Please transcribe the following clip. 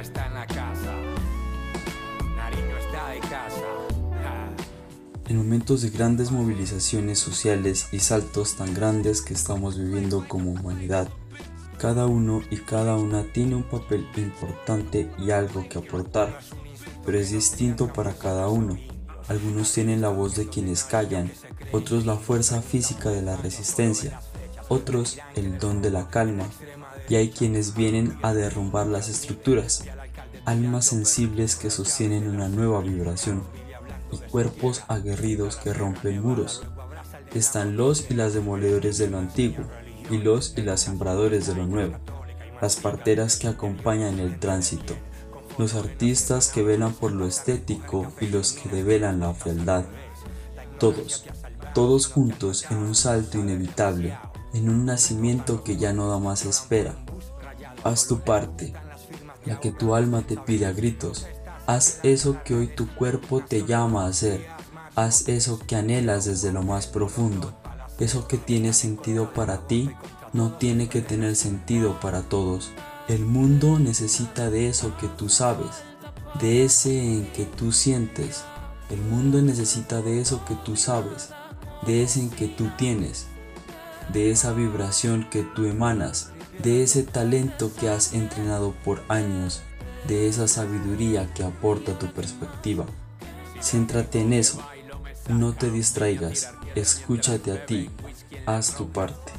está en la casa. Nariño está de casa. En momentos de grandes movilizaciones sociales y saltos tan grandes que estamos viviendo como humanidad, cada uno y cada una tiene un papel importante y algo que aportar, pero es distinto para cada uno. Algunos tienen la voz de quienes callan, otros la fuerza física de la resistencia, otros el don de la calma, y hay quienes vienen a derrumbar las estructuras, almas sensibles que sostienen una nueva vibración y cuerpos aguerridos que rompen muros. Están los y las demoledores de lo antiguo y los y las sembradores de lo nuevo, las parteras que acompañan el tránsito, los artistas que velan por lo estético y los que develan la fealdad. Todos, todos juntos en un salto inevitable, en un nacimiento que ya no da más espera. Haz tu parte, la que tu alma te pide a gritos, Haz eso que hoy tu cuerpo te llama a hacer. Haz eso que anhelas desde lo más profundo. Eso que tiene sentido para ti no tiene que tener sentido para todos. El mundo necesita de eso que tú sabes, de ese en que tú sientes. El mundo necesita de eso que tú sabes, de ese en que tú tienes, de esa vibración que tú emanas, de ese talento que has entrenado por años de esa sabiduría que aporta tu perspectiva. Céntrate en eso, no te distraigas, escúchate a ti, haz tu parte.